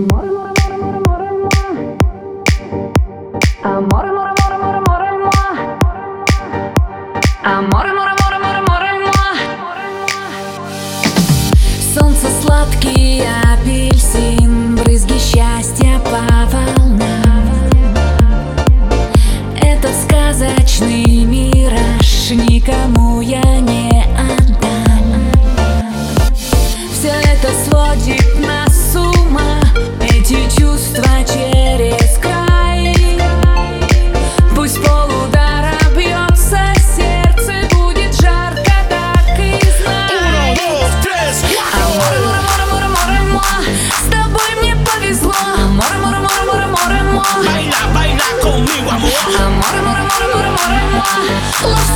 море, море, море, море, море, море. Море, море, море, море, море, море. Море, море, море, море, море, море. Солнце сладкий апельсин, брызги счастья по волнам. Этот сказочный мираж никому я не отдам. Все это сводит Lost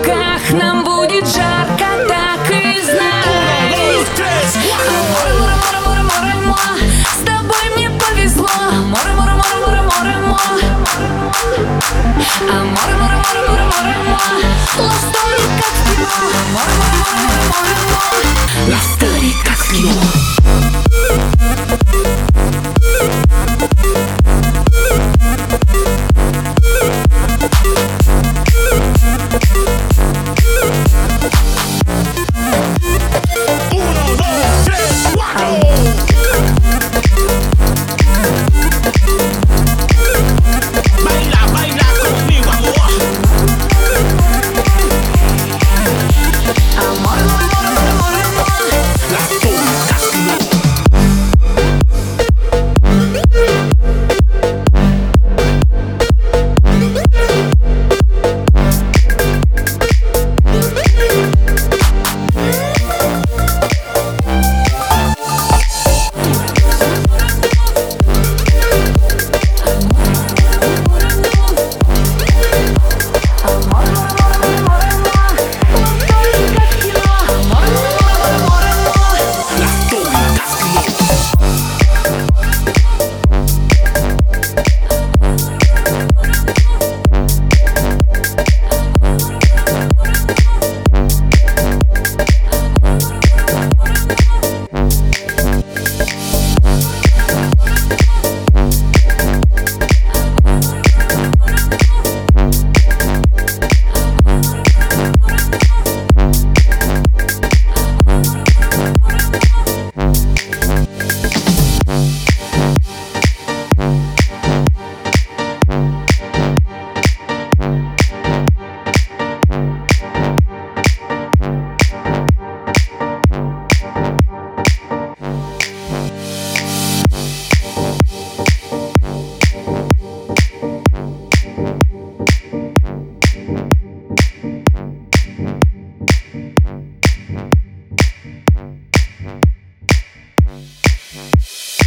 Yeah.